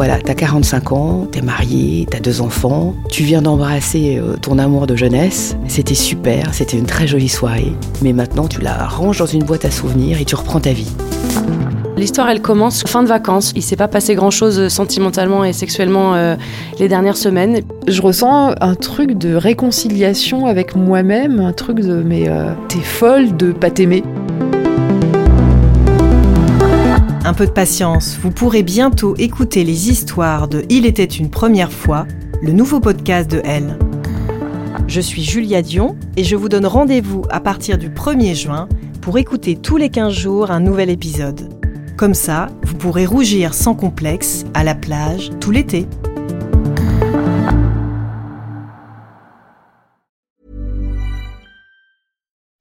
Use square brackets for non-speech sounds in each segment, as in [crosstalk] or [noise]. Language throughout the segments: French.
Voilà, t'as 45 ans, t'es marié, t'as deux enfants, tu viens d'embrasser euh, ton amour de jeunesse. C'était super, c'était une très jolie soirée. Mais maintenant, tu la ranges dans une boîte à souvenirs et tu reprends ta vie. L'histoire, elle commence fin de vacances. Il s'est pas passé grand-chose sentimentalement et sexuellement euh, les dernières semaines. Je ressens un truc de réconciliation avec moi-même, un truc de mais euh, t'es folle de pas t'aimer. Un peu de patience, vous pourrez bientôt écouter les histoires de Il était une première fois, le nouveau podcast de Elle. Je suis Julia Dion et je vous donne rendez-vous à partir du 1er juin pour écouter tous les 15 jours un nouvel épisode. Comme ça, vous pourrez rougir sans complexe à la plage tout l'été.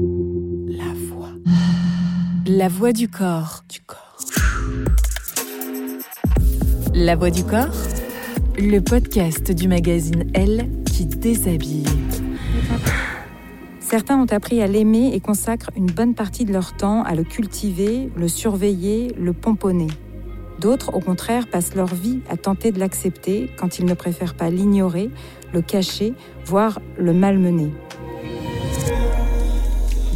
La voix. La voix du corps. Du corps. La voix du corps. Le podcast du magazine Elle qui déshabille. Certains ont appris à l'aimer et consacrent une bonne partie de leur temps à le cultiver, le surveiller, le pomponner. D'autres, au contraire, passent leur vie à tenter de l'accepter quand ils ne préfèrent pas l'ignorer, le cacher, voire le malmener.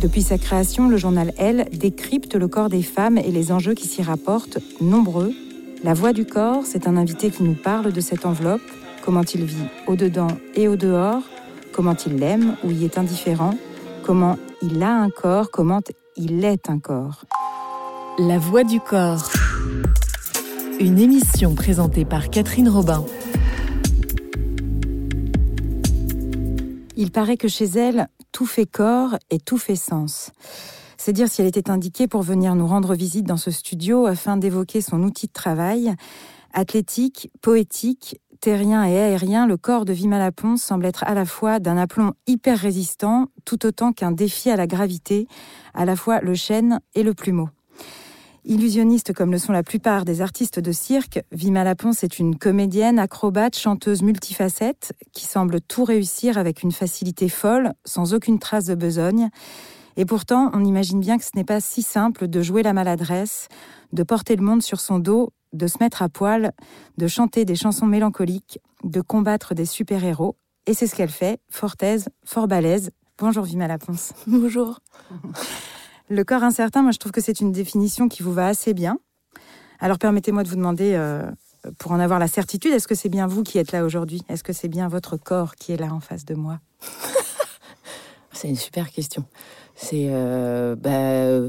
Depuis sa création, le journal Elle décrypte le corps des femmes et les enjeux qui s'y rapportent, nombreux. La voix du corps, c'est un invité qui nous parle de cette enveloppe, comment il vit au-dedans et au-dehors, comment il l'aime ou y est indifférent, comment il a un corps, comment il est un corps. La voix du corps. Une émission présentée par Catherine Robin. Il paraît que chez elle, tout fait corps et tout fait sens. C'est dire si elle était indiquée pour venir nous rendre visite dans ce studio afin d'évoquer son outil de travail. Athlétique, poétique, terrien et aérien, le corps de Vima Laponce semble être à la fois d'un aplomb hyper résistant, tout autant qu'un défi à la gravité, à la fois le chêne et le plumeau. Illusionniste comme le sont la plupart des artistes de cirque, Vima Laponce est une comédienne, acrobate, chanteuse multifacette qui semble tout réussir avec une facilité folle, sans aucune trace de besogne. Et pourtant, on imagine bien que ce n'est pas si simple de jouer la maladresse, de porter le monde sur son dos, de se mettre à poil, de chanter des chansons mélancoliques, de combattre des super-héros. Et c'est ce qu'elle fait, fort aise, fort balèze. Bonjour Vima Laponce. Bonjour. Le corps incertain, moi je trouve que c'est une définition qui vous va assez bien. Alors permettez-moi de vous demander, euh, pour en avoir la certitude, est-ce que c'est bien vous qui êtes là aujourd'hui? Est-ce que c'est bien votre corps qui est là en face de moi? [laughs] C'est une super question. C'est. euh, bah, euh,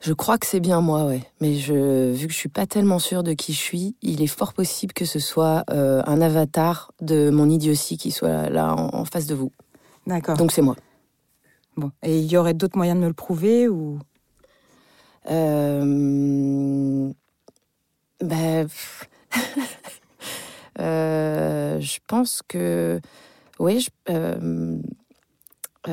je crois que c'est bien moi, ouais. Mais je, vu que je suis pas tellement sûre de qui je suis, il est fort possible que ce soit euh, un avatar de mon idiotie qui soit là en, en face de vous. D'accord. Donc c'est moi. Bon. Et il y aurait d'autres moyens de me le prouver ou? Euh, pff. [laughs] Euh, je pense que oui. Je, euh, [laughs]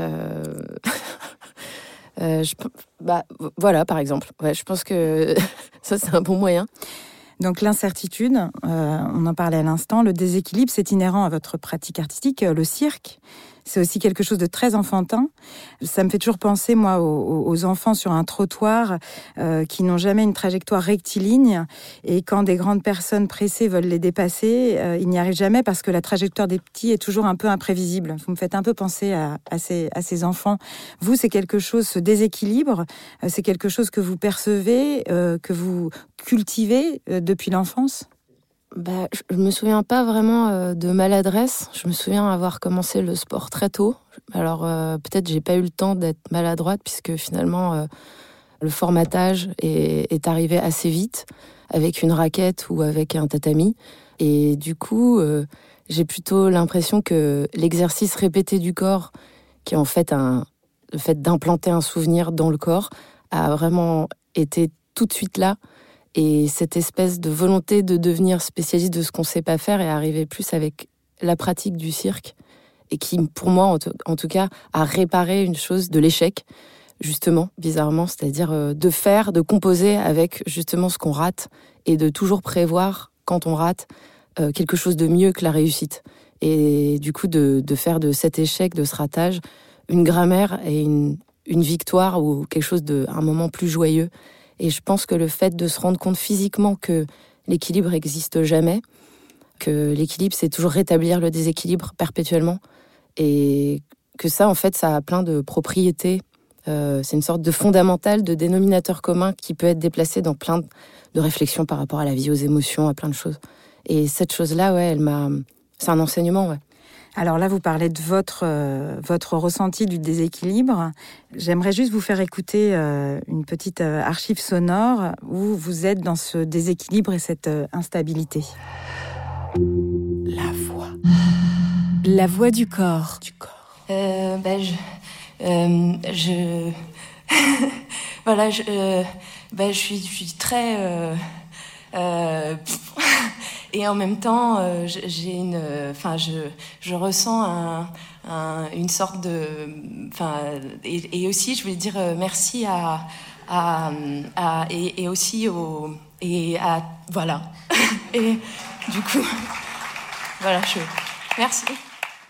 je- bah, voilà, par exemple. Ouais, je pense que [laughs] ça c'est un bon moyen. Donc l'incertitude, on en parlait à l'instant, le déséquilibre, c'est inhérent à votre pratique artistique. Le cirque, c'est aussi quelque chose de très enfantin. Ça me fait toujours penser, moi, aux, enfants sur un trottoir euh, qui n'ont jamais une trajectoire rectiligne. Et quand des grandes personnes pressées veulent les dépasser, euh, ils n'y arrivent jamais parce que la trajectoire des petits est toujours un peu imprévisible. Vous me faites un peu penser à, ces, enfants. Vous, c'est quelque chose, ce déséquilibre, euh, c'est quelque chose que vous percevez, que vous cultivez depuis l'enfance? Bah, je, me souviens pas vraiment euh, de maladresse. Je me souviens avoir commencé le sport très tôt. Alors euh, peut-être j'ai pas eu le temps d'être maladroite puisque finalement euh, le formatage est, arrivé assez vite avec une raquette ou avec un tatami. Et du coup, j'ai plutôt l'impression que l'exercice répété du corps, qui est en fait un, le fait d'implanter un souvenir dans le corps, a vraiment était tout de suite là. Et cette espèce de volonté de devenir spécialiste de ce qu'on sait pas faire est arrivée plus avec la pratique du cirque et qui, pour moi, en, tout cas, a réparé une chose de l'échec, justement, bizarrement, c'est-à-dire euh, de faire, de composer avec justement ce qu'on rate et de toujours prévoir, quand on rate, euh, quelque chose de mieux que la réussite. Et du coup, de, faire de cet échec, de ce ratage, une grammaire et une, une victoire ou quelque chose de, un moment plus joyeux. Et je pense que le fait de se rendre compte physiquement que l'équilibre n'existe jamais, que l'équilibre c'est toujours rétablir le déséquilibre perpétuellement, et que ça, en fait, ça a plein de propriétés. Euh, c'est une sorte de fondamental, de dénominateur commun qui peut être déplacé dans plein de réflexions par rapport à la vie, aux émotions, à plein de choses. Et cette chose-là, ouais, elle m'a. C'est un enseignement, ouais. Alors là, vous parlez de votre, euh, votre ressenti du déséquilibre. J'aimerais juste vous faire écouter euh, une petite archive sonore où vous êtes dans ce déséquilibre et cette instabilité. La voix. La voix du corps. Du corps. Euh, ben je, euh, je [laughs] voilà, je, euh, ben je suis, je suis très euh, [laughs] et en même temps, j'ai une, enfin, je, je ressens un, un, une sorte de, enfin, et, aussi, je voulais dire merci à, à, à et, aussi au, et à, voilà, [laughs] et du coup, [laughs] voilà, je, merci.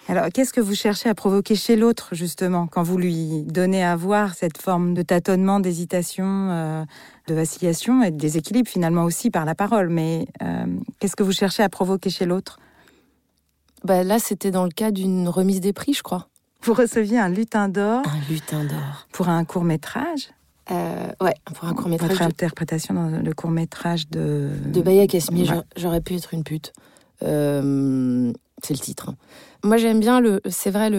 Alors, qu'est-ce que vous cherchez à provoquer chez l'autre, justement, quand vous lui donnez à voir cette forme de tâtonnement, d'hésitation, euh, de vacillation et de déséquilibre, finalement aussi par la parole? Mais euh, qu'est-ce que vous cherchez à provoquer chez l'autre? Bah, Là, c'était dans le cas d'une remise des prix, je crois. Vous receviez un lutin d'or Un lutin d'or. Pour un court-métrage? Euh, ouais, pour un court-métrage. Votre interprétation dans le court-métrage de. De Baya Kasmi, j'aurais pu être une pute. Euh, c'est le titre. Hein. Moi, j'aime bien le. C'est vrai,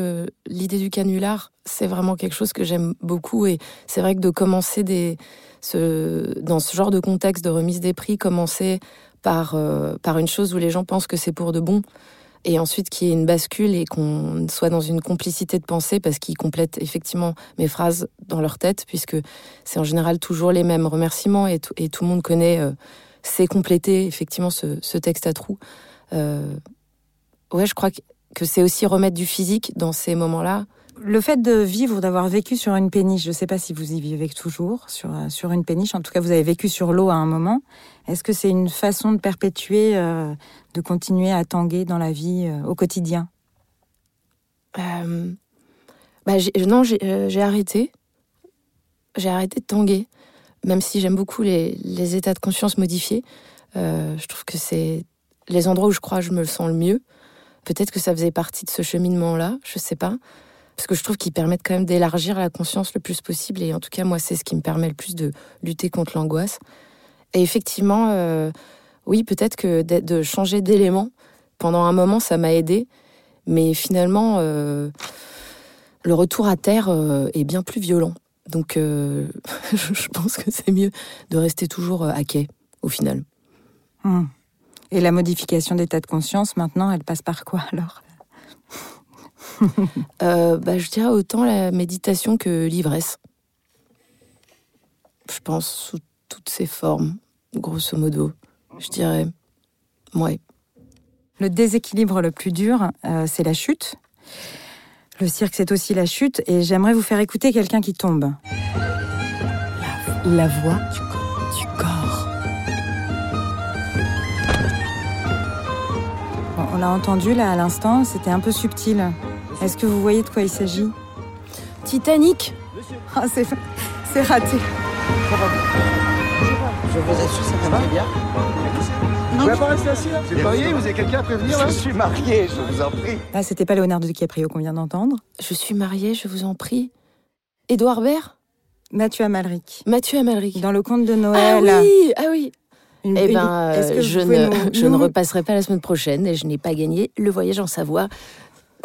l'idée du canular, c'est vraiment quelque chose que j'aime beaucoup. Et c'est vrai que de commencer dans ce genre de contexte de remise des prix, commencer par, euh, par une chose où les gens pensent que c'est pour de bon, et ensuite qu'il y ait une bascule et qu'on soit dans une complicité de pensée parce qu'ils complètent effectivement mes phrases dans leur tête, puisque c'est en général toujours les mêmes remerciements et, et tout le monde connaît, euh, c'est compléter effectivement ce, ce texte à trous. Euh, ouais, je crois que c'est aussi remettre du physique dans ces moments-là. Le fait de vivre, d'avoir vécu sur une péniche, je ne sais pas si vous y vivez toujours sur, euh, sur une péniche, en tout cas vous avez vécu sur l'eau à un moment. Est-ce que c'est une façon de perpétuer, euh, de continuer à tanguer dans la vie au quotidien? Euh, bah, Non, j'ai arrêté. J'ai arrêté de tanguer, même si j'aime beaucoup les, les, états de conscience modifiés. je trouve que c'est les endroits où je crois que je me sens le mieux. Peut-être que ça faisait partie de ce cheminement-là, je sais pas. Parce que je trouve qu'ils permettent quand même d'élargir la conscience le plus possible. Et en tout cas, moi, c'est ce qui me permet le plus de lutter contre l'angoisse. Et effectivement, euh, oui, peut-être que de changer d'élément pendant un moment, ça m'a aidé. Mais finalement, euh, le retour à terre euh, est bien plus violent. Donc, [laughs] je pense que c'est mieux de rester toujours à quai, au final. Hum. Et la modification d'état de conscience, maintenant, elle passe par quoi alors? [laughs] Euh, bah, Je dirais autant la méditation que l'ivresse. Je pense sous toutes ses formes, grosso modo. Je dirais, ouais. Le déséquilibre le plus dur, euh, c'est la chute. Le cirque, c'est aussi la chute. Et j'aimerais vous faire écouter quelqu'un qui tombe. La, la voix du corps. L'a entendu là à l'instant, c'était un peu subtil. Est-ce que vous voyez de quoi il s'agit? Titanic ah, c'est, raté. Je vous assure, ça va bien. Vous pouvez pas rester assis là? Vous êtes marié Vous avez quelqu'un à prévenir là? Je suis marié, je vous en prie. Ah, c'était pas Leonardo DiCaprio qu'on vient d'entendre. Je suis marié, je vous en prie. Édouard Baird? Mathieu Amalric. Mathieu Amalric. Dans le conte de Noël. Ah oui, ah oui eh ben, je, ne, je ne repasserai pas la semaine prochaine et je n'ai pas gagné le voyage en Savoie.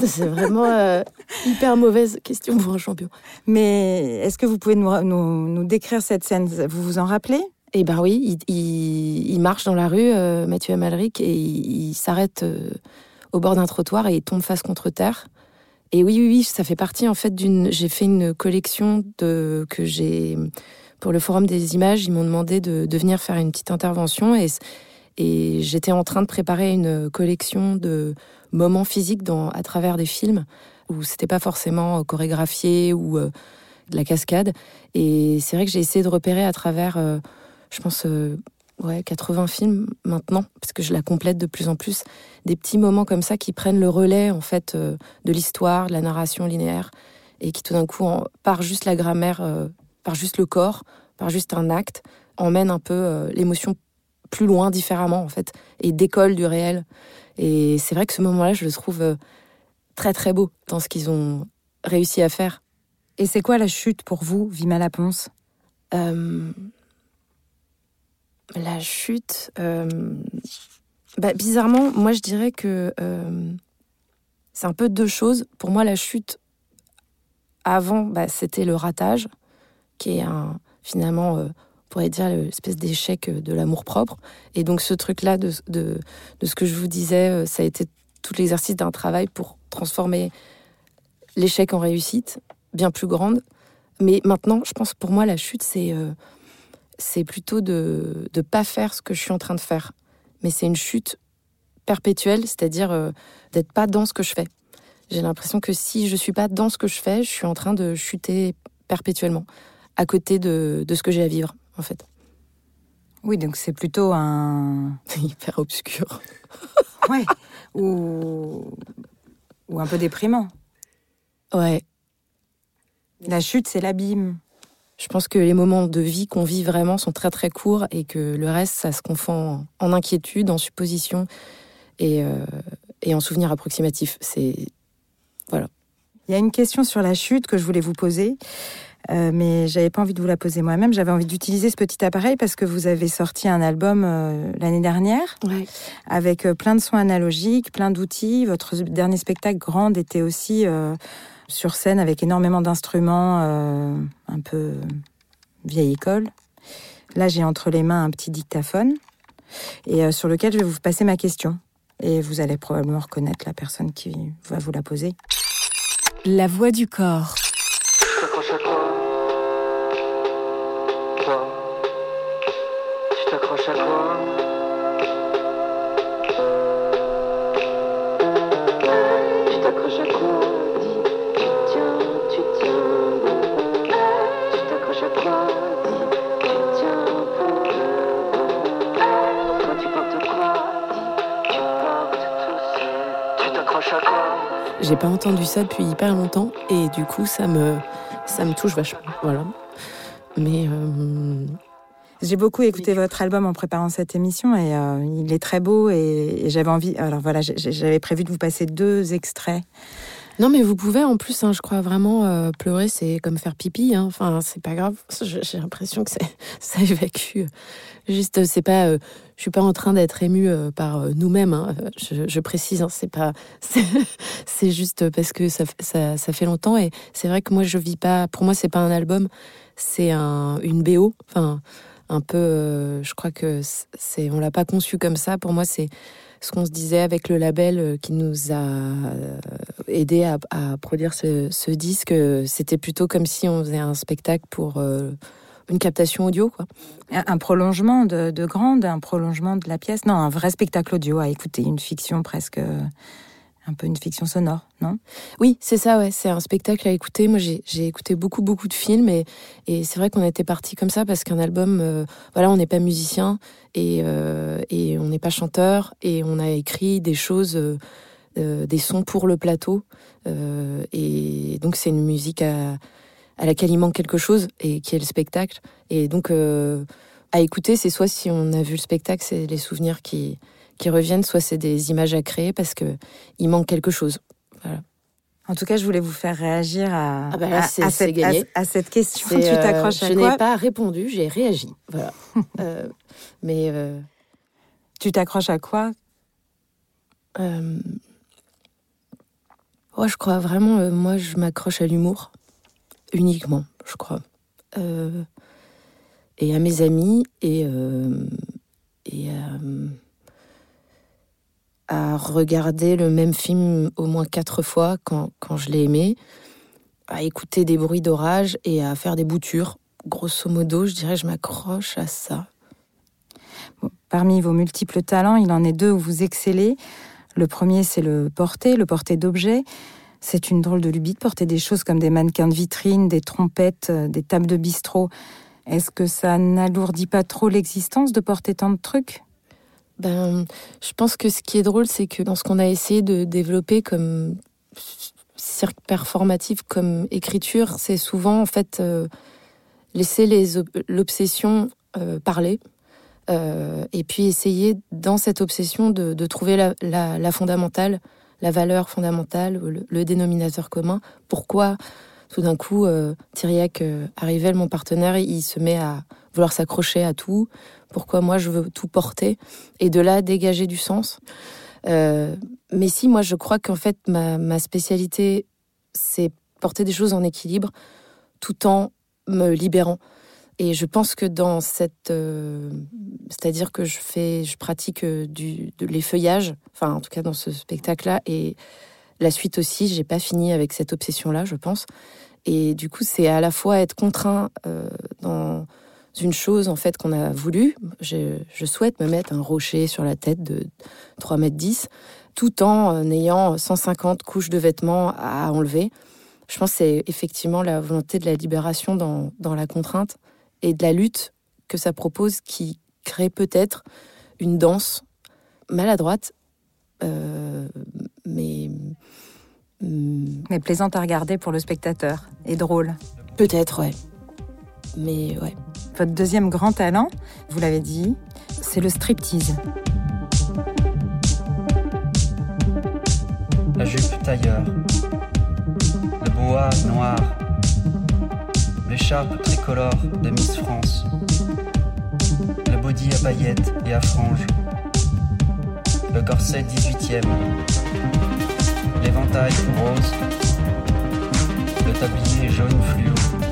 C'est vraiment euh, [laughs] hyper mauvaise question pour un champion. Mais est-ce que vous pouvez nous, nous, décrire cette scène? Vous vous en rappelez? Eh ben oui, il, il, marche dans la rue, euh, Mathieu Amalric, et il, s'arrête euh, au bord d'un trottoir et il tombe face contre terre. Et oui, oui, oui, ça fait partie en fait d'une. J'ai fait une collection de que j'ai pour le Forum des images, ils m'ont demandé de, venir faire une petite intervention et, j'étais en train de préparer une collection de moments physiques à travers des films où c'était pas forcément chorégraphié ou euh, de la cascade. Et c'est vrai que j'ai essayé de repérer à travers, euh, je pense, euh, ouais, 80 films maintenant, parce que je la complète de plus en plus, des petits moments comme ça qui prennent le relais en fait de l'histoire, de la narration linéaire, et qui tout d'un coup, par juste la grammaire, par juste le corps, par juste un acte, emmènent un peu l'émotion plus loin, différemment en fait, et décolle du réel. Et c'est vrai que ce moment-là, je le trouve très très beau dans ce qu'ils ont réussi à faire. Et c'est quoi la chute pour vous, Vima Laponce? Euh, La chute. Euh, bah, bizarrement, moi je dirais que euh, c'est un peu deux choses. Pour moi, la chute, avant, bah, c'était le ratage, qui est un, finalement, on pourrait dire, l'espèce d'échec de l'amour propre. Et donc ce truc-là, de, de, de, ce que je vous disais, ça a été tout l'exercice d'un travail pour transformer l'échec en réussite bien plus grande. Mais maintenant, je pense pour moi, la chute, c'est euh, plutôt de ne pas faire ce que je suis en train de faire. Mais c'est une chute perpétuelle, c'est-à-dire euh, d'être pas dans ce que je fais. J'ai l'impression que si je suis pas dans ce que je fais, je suis en train de chuter perpétuellement, à côté de, de ce que j'ai à vivre, en fait. Oui, donc c'est plutôt un... [laughs] hyper obscur. [laughs] ouais, ou... ou un peu déprimant. Ouais, la chute, c'est l'abîme. Je pense que les moments de vie qu'on vit vraiment sont très très courts et que le reste, ça se confond en inquiétude, en supposition et, euh, et en souvenir approximatif. C'est voilà. Il y a une question sur la chute que je voulais vous poser, euh, mais j'avais pas envie de vous la poser moi-même. J'avais envie d'utiliser ce petit appareil parce que vous avez sorti un album euh, l'année dernière avec plein de sons analogiques, plein d'outils. Votre dernier spectacle, Grande, était aussi sur scène avec énormément d'instruments euh, un peu vieille école. Là, j'ai entre les mains un petit dictaphone et euh, sur lequel je vais vous passer ma question. Et vous allez probablement reconnaître la personne qui va vous la poser. La voix du corps. J'ai pas entendu ça depuis hyper longtemps et du coup ça me ça me touche vachement. Voilà. Mais euh, j'ai beaucoup écouté votre album en préparant cette émission et euh, il est très beau et, j'avais envie. Alors voilà, j'avais prévu de vous passer deux extraits. Non, mais vous pouvez en plus, hein, je crois vraiment euh, pleurer, c'est comme faire pipi. Hein. Enfin, c'est pas grave. [laughs] J'ai l'impression que [laughs] ça évacue. Juste, c'est pas je suis pas en train d'être émue euh, par euh, nous-mêmes. Hein. Je, précise, c'est pas, [laughs] c'est juste parce que ça, ça, ça, fait longtemps et c'est vrai que moi je vis pas. Pour moi, c'est pas un album, c'est un, une BO. Enfin, un peu. Euh, je crois que c'est, on l'a pas conçu comme ça. Pour moi, c'est ce qu'on se disait avec le label qui nous a aidé à, produire ce, ce disque. C'était plutôt comme si on faisait un spectacle pour une captation audio, quoi. Un prolongement de, Grande, un prolongement de la pièce. Non, un vrai spectacle audio à écouter, une fiction presque, un peu une fiction sonore, non? Oui, c'est ça, ouais. C'est un spectacle à écouter. Moi, j'ai écouté beaucoup, beaucoup de films et, c'est vrai qu'on était parti comme ça parce qu'un album, euh, voilà, on n'est pas musicien et, euh, et on n'est pas chanteur et on a écrit des choses. Euh, des sons pour le plateau et donc c'est une musique à, à laquelle il manque quelque chose et qui est le spectacle. Et donc, à écouter, c'est soit si on a vu le spectacle, c'est les souvenirs qui, qui reviennent, soit c'est des images à créer parce que il manque quelque chose. Voilà. En tout cas, je voulais vous faire réagir à, ah bah à, cette, à, cette, question. [laughs] Tu euh, t'accroches à je quoi Je n'ai pas répondu, j'ai réagi. Voilà. [laughs] euh, mais euh, tu t'accroches à quoi euh, Je crois vraiment, moi, je m'accroche à l'humour uniquement, je crois. Euh, et à mes amis et, euh, et euh, à regarder le même film au moins quatre fois quand, quand je l'ai aimé, à écouter des bruits d'orage et à faire des boutures grosso modo, je dirais, je m'accroche à ça. parmi vos multiples talents, il en est deux où vous excellez. Le premier, c'est le porter, le porter d'objets. C'est une drôle de lubie de porter des choses comme des mannequins de vitrine, des trompettes, euh, des tables de bistrot. Est-ce que ça n'alourdit pas trop l'existence de porter tant de trucs? Ben, je pense que ce qui est drôle, c'est que dans ce qu'on a essayé de développer comme cirque performatif, comme écriture, c'est souvent en fait euh, laisser l'obsession euh, parler. et puis essayer dans cette obsession de, trouver la, fondamentale, la valeur fondamentale, le, dénominateur commun. Pourquoi tout d'un coup, euh, Thiriac euh, arrivait, mon partenaire, il se met à vouloir s'accrocher à tout. Pourquoi moi je veux tout porter et de là dégager du sens. Euh, mais si moi je crois qu'en fait ma, ma spécialité c'est porter des choses en équilibre tout en me libérant. Et je pense que dans cette, euh, c'est-à-dire que je fais, je pratique euh, du, de l'effeuillage, enfin en tout cas dans ce spectacle-là, et la suite aussi, j'ai pas fini avec cette obsession-là, je pense. Et du coup, c'est à la fois être contraint dans une chose en fait qu'on a voulu. Je, je, souhaite me mettre un rocher sur la tête de 3 mètres 10, tout en ayant 150 couches de vêtements à enlever. Je pense que c'est effectivement la volonté de la libération dans, dans la contrainte et de la lutte que ça propose qui crée peut-être une danse maladroite, euh, mais. Mm, mais plaisante à regarder pour le spectateur et drôle. Peut-être, ouais. Mais ouais. Votre deuxième grand talent, vous l'avez dit, c'est le striptease. La jupe tailleur, le bois noir l'écharpe tricolore de Miss France, le body à paillettes et à franges, le corset 18e, l'éventail rose, le tablier jaune fluo.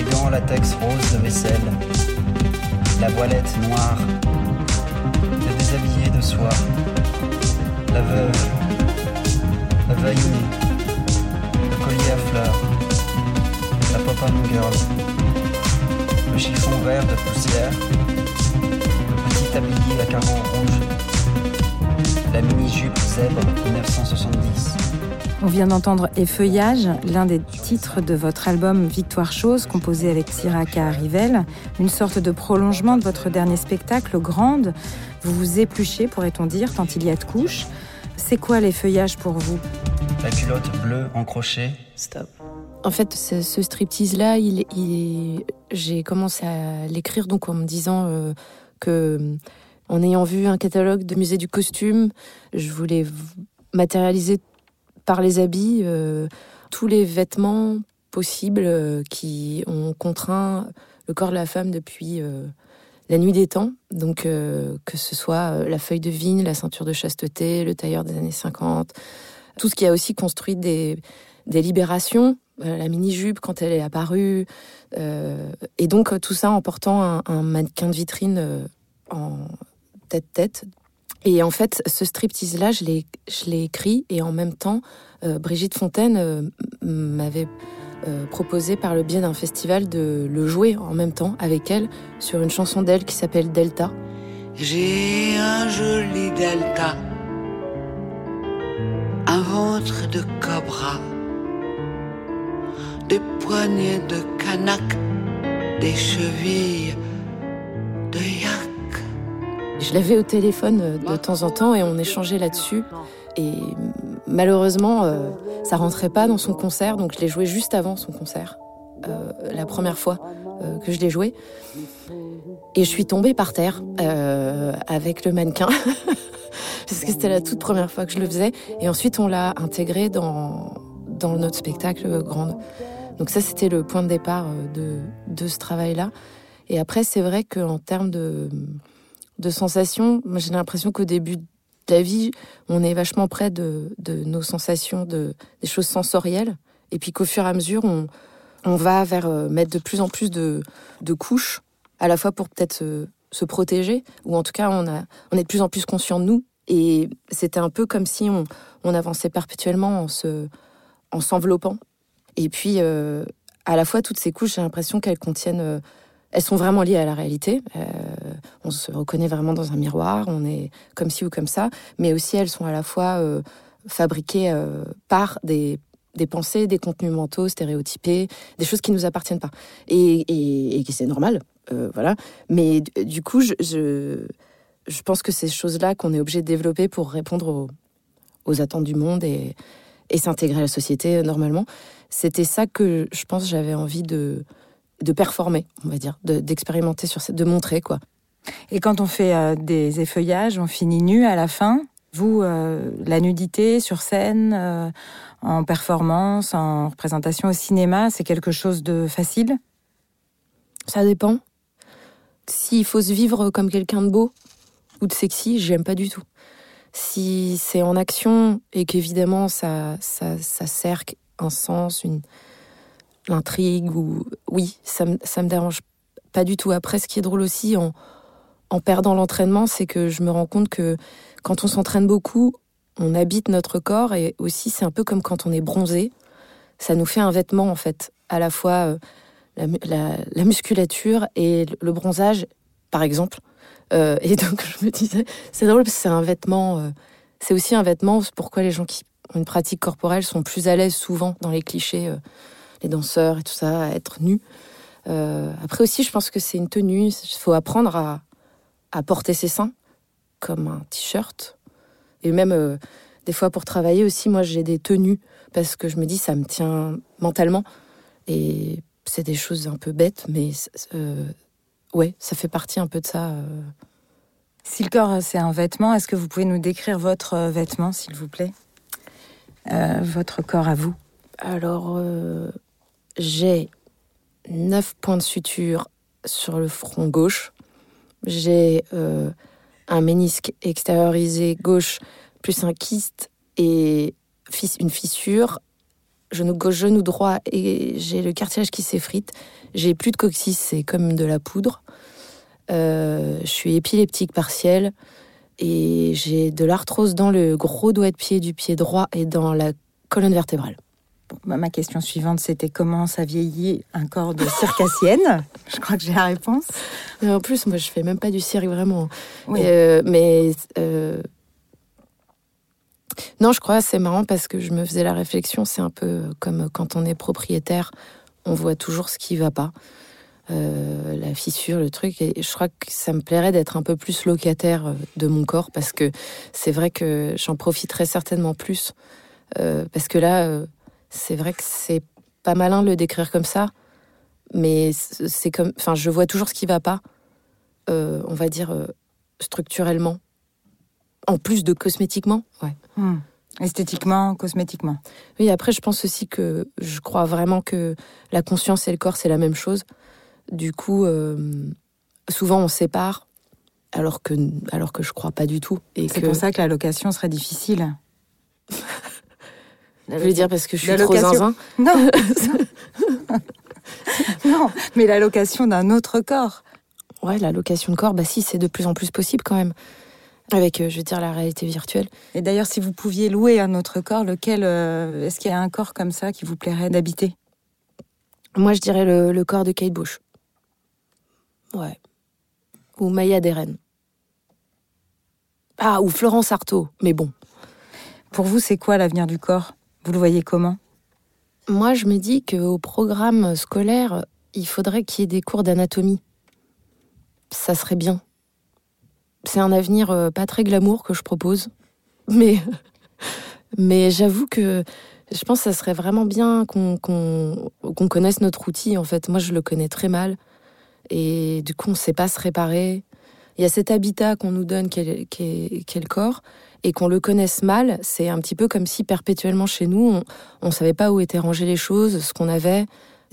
Les gants latex rose de vaisselle, la voilette noire, le déshabillé de soie, la veuve la vaillée, le collier à fleurs, la pop girl, le chiffon vert de poussière, le petit tablier à carreaux rouges, la mini-jupe zèbre 1970. On vient d'entendre Effeuillage, l'un des titres de votre album Victoire Chose, composé avec Siraka Rivel, une sorte de prolongement de votre dernier spectacle, Grande. Vous vous épluchez, pourrait-on dire, tant il y a de couches. C'est quoi les feuillages pour vous? La culotte bleue en crochet. Stop. En fait, ce, striptease-là, il, j'ai commencé à l'écrire donc en me disant euh, que, en ayant vu un catalogue de musée du costume, je voulais matérialiser par les habits euh, tous les vêtements possibles euh, qui ont contraint le corps de la femme depuis la nuit des temps, donc euh, que ce soit euh, la feuille de vigne, la ceinture de chasteté, le tailleur des années 50, tout ce qui a aussi construit des, libérations, euh, la mini-jupe quand elle est apparue, et donc tout ça en portant un, mannequin de vitrine en tête-tête. Et en fait, ce striptease-là, je l'ai écrit, et en même temps, Brigitte Fontaine m'avait euh, proposé par le biais d'un festival de le jouer en même temps avec elle sur une chanson d'elle qui s'appelle Delta. J'ai un joli delta, un ventre de cobra, des poignets de canac, des chevilles de yak. Je l'avais au téléphone euh, de temps en temps et on échangeait là-dessus. Et malheureusement, euh, ça rentrait pas dans son concert, donc je l'ai joué juste avant son concert, euh, la première fois euh, que je l'ai joué. Et je suis tombée par terre avec le mannequin, [laughs] parce que c'était la toute première fois que je le faisais. Et ensuite, on l'a intégré dans, dans notre spectacle Grande. Donc ça, c'était le point de départ de, de ce travail-là. Et après, c'est vrai qu'en termes de, de sensations, j'ai l'impression qu'au début la vie, on est vachement près de, nos sensations, de, des choses sensorielles. Et puis qu'au fur et à mesure, on, va vers euh, mettre de plus en plus de, couches, à la fois pour peut-être se, protéger, ou en tout cas, on, est de plus en plus conscient de nous, Et c'était un peu comme si on, avançait perpétuellement en se, en s'enveloppant. Et puis, euh, à la fois, toutes ces couches, j'ai l'impression qu'elles contiennent. Elles sont vraiment liées à la réalité. Euh, on se reconnaît vraiment dans un miroir, on est comme ci ou comme ça. Mais aussi, elles sont à la fois euh, fabriquées euh, par des, pensées, des contenus mentaux stéréotypés, des choses qui nous appartiennent pas. Et, et, c'est normal, voilà. Mais du- coup, je, je, je pense que ces choses-là qu'on est obligé de développer pour répondre aux, aux attentes du monde et, et s'intégrer à la société normalement, c'était ça que je pense j'avais envie de, de performer, on va dire, de- d'expérimenter sur cette, de montrer quoi. Et quand on fait euh, des effeuillages, on finit nu à la fin. Vous, euh, la nudité sur scène, euh, en performance, en représentation au cinéma, c'est quelque chose de facile? Ça dépend. S'il faut se vivre comme quelqu'un de beau ou de sexy, j'aime pas du tout. Si c'est en action et qu'évidemment ça, ça, ça un sens, une l'intrigue ou oui, ça me ça me dérange pas du tout. Après, ce qui est drôle aussi en en perdant l'entraînement, c'est que je me rends compte que quand on s'entraîne beaucoup, on habite notre corps et aussi c'est un peu comme quand on est bronzé, ça nous fait un vêtement en fait, à la fois euh, la, mu- la- la musculature et le- bronzage, par exemple. Euh, et [laughs] donc je me disais, c'est drôle parce que c'est un vêtement, euh, c'est aussi un vêtement. c'est Pourquoi les gens qui ont une pratique corporelle sont plus à l'aise souvent dans les clichés, les danseurs et tout ça, à être nus. Euh, après aussi, je pense que c'est une tenue. Il faut apprendre à, à porter ses seins comme un t-shirt. Et même euh, des fois pour travailler aussi, moi j'ai des tenues parce que je me dis ça me tient mentalement. Et c'est des choses un peu bêtes, mais euh, ouais, ça fait partie un peu de ça. euh. Si le corps, c'est un vêtement, est-ce que vous pouvez nous décrire votre vêtement, s'il vous plaît? Euh, Votre corps à vous Alors, euh, j'ai neuf points de suture sur le front gauche. J'ai euh, un ménisque extériorisé gauche plus un kyste et une fissure. Genou gauche, genou droit et j'ai le cartilage qui s'effrite. J'ai plus de coccyx, c'est comme de la poudre. Euh, je suis épileptique partielle et j'ai de l'arthrose dans le gros doigt de pied du pied droit et dans la colonne vertébrale. Bah, Ma question suivante, c'était comment ça vieillit un corps de circassienne? Je crois que j'ai la réponse. Mais en plus, moi, je fais même pas du cirque vraiment. Oui. Euh, mais euh, non, je crois c'est marrant parce que je me faisais la réflexion. C'est un peu comme quand on est propriétaire, on voit toujours ce qui va pas, Euh, la fissure, le truc. Et je crois que ça me plairait d'être un peu plus locataire de mon corps parce que c'est vrai que j'en profiterais certainement plus. Euh, parce que là, euh, c'est vrai que c'est pas malin de le décrire comme ça, mais c'est comme, enfin, je vois toujours ce qui va pas. euh, on va dire euh, structurellement, en plus de cosmétiquement. Ouais. Hmm. Esthétiquement, cosmétiquement. Oui, après, je pense aussi que je crois vraiment que la conscience et le corps, c'est la même chose. Du coup, euh, souvent, on sépare, alors que, alors que je crois pas du tout. Et C'est que- pour ça que la location serait difficile. [laughs] Je veux dire parce que je suis trop zinzin. Non, [laughs] [laughs] non, mais la location d'un autre corps. Ouais, la location de corps, bah si, c'est de plus en plus possible quand même. Avec, euh, je veux dire, la réalité virtuelle. Et d'ailleurs, si vous pouviez louer un autre corps, lequel euh, est-ce qu'il y a un corps comme ça qui vous plairait d'habiter? Moi, je dirais le, le corps de Kate Bush. Ouais. Ou Maya Deren. Ah, ou Florence Artaud. Mais bon. Pour vous, c'est quoi l'avenir du corps? Vous le voyez comment? Moi, je me dis qu'au programme scolaire, il faudrait qu'il y ait des cours d'anatomie. Ça serait bien. C'est un avenir euh, pas très glamour que je propose. Mais, [laughs] mais j'avoue que je pense que ça serait vraiment bien qu'on connaisse notre outil, en fait. Moi, je le connais très mal. Et du coup, on ne sait pas se réparer. Il y a cet habitat qu'on nous donne qu'est le- corps. Et qu'on le connaisse mal, c'est un petit peu comme si perpétuellement chez nous, on ne savait pas où étaient rangées les choses, ce qu'on avait,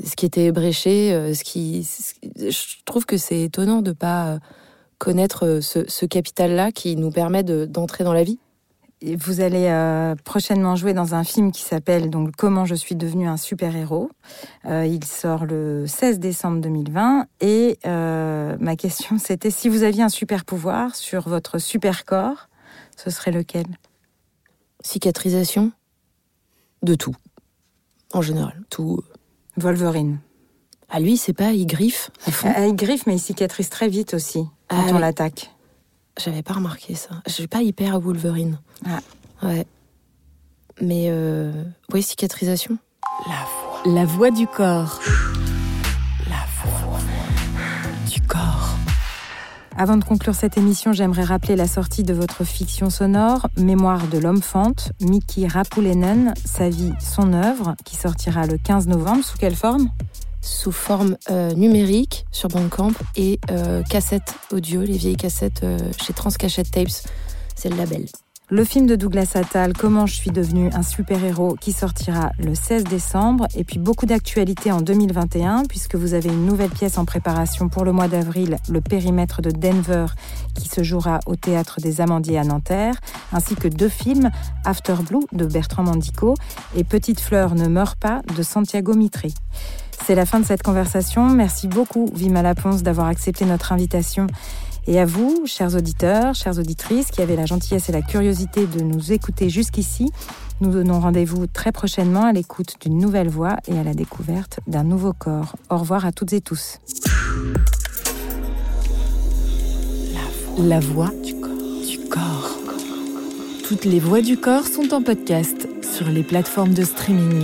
ce qui était ébréché, euh, ce qui. qui- Je trouve que c'est étonnant de pas connaître euh, ce, capital-là qui nous permet de- d'entrer dans la vie. Vous allez euh, prochainement jouer dans un film qui s'appelle donc Comment je suis devenu un super-héros. Euh, il sort le 16 décembre 2020 et euh, ma question [laughs] c'était si vous aviez un super pouvoir sur votre super corps, ce serait lequel? Cicatrisation De tout. En général, tout. Wolverine. À lui, c'est pas, il griffe à fond? Ah, il griffe, mais il cicatrise très vite aussi quand Ah on oui. l'attaque. J'avais pas remarqué ça. Je suis pas hyper à Wolverine. Ah. Ouais. Mais, euh... ouais, cicatrisation. La voix du corps. La voix du corps. Avant de conclure cette émission, j'aimerais rappeler la sortie de votre fiction sonore, Mémoire de l'homme fente, Miki Rapulenen, sa vie, son œuvre, qui sortira le 15 novembre. Sous quelle forme? Sous forme euh, numérique sur Bandcamp et euh, cassette audio, les vieilles cassettes euh, chez Transcachette Tapes. C'est le label. Le film de Douglas Attal, Comment je suis devenu un super-héros, qui sortira le 16 décembre. Et puis beaucoup d'actualités en 2021, puisque vous avez une nouvelle pièce en préparation pour le mois d'avril, Le périmètre de Denver, qui se jouera au Théâtre des Amandiers à Nanterre, ainsi que deux films, After Blue de Bertrand Mandico et Petite fleur ne meurt pas de Santiago Mitri. C'est la fin de cette conversation. Merci beaucoup, Vima Laponce, d'avoir accepté notre invitation. Et à vous, chers auditeurs, chères auditrices, qui avez la gentillesse et la curiosité de nous écouter jusqu'ici, nous donnons rendez-vous très prochainement à l'écoute d'une nouvelle voix et à la découverte d'un nouveau corps. Au revoir à toutes et tous. La voix du corps. Du corps. Toutes les voix du corps sont en podcast sur les plateformes de streaming.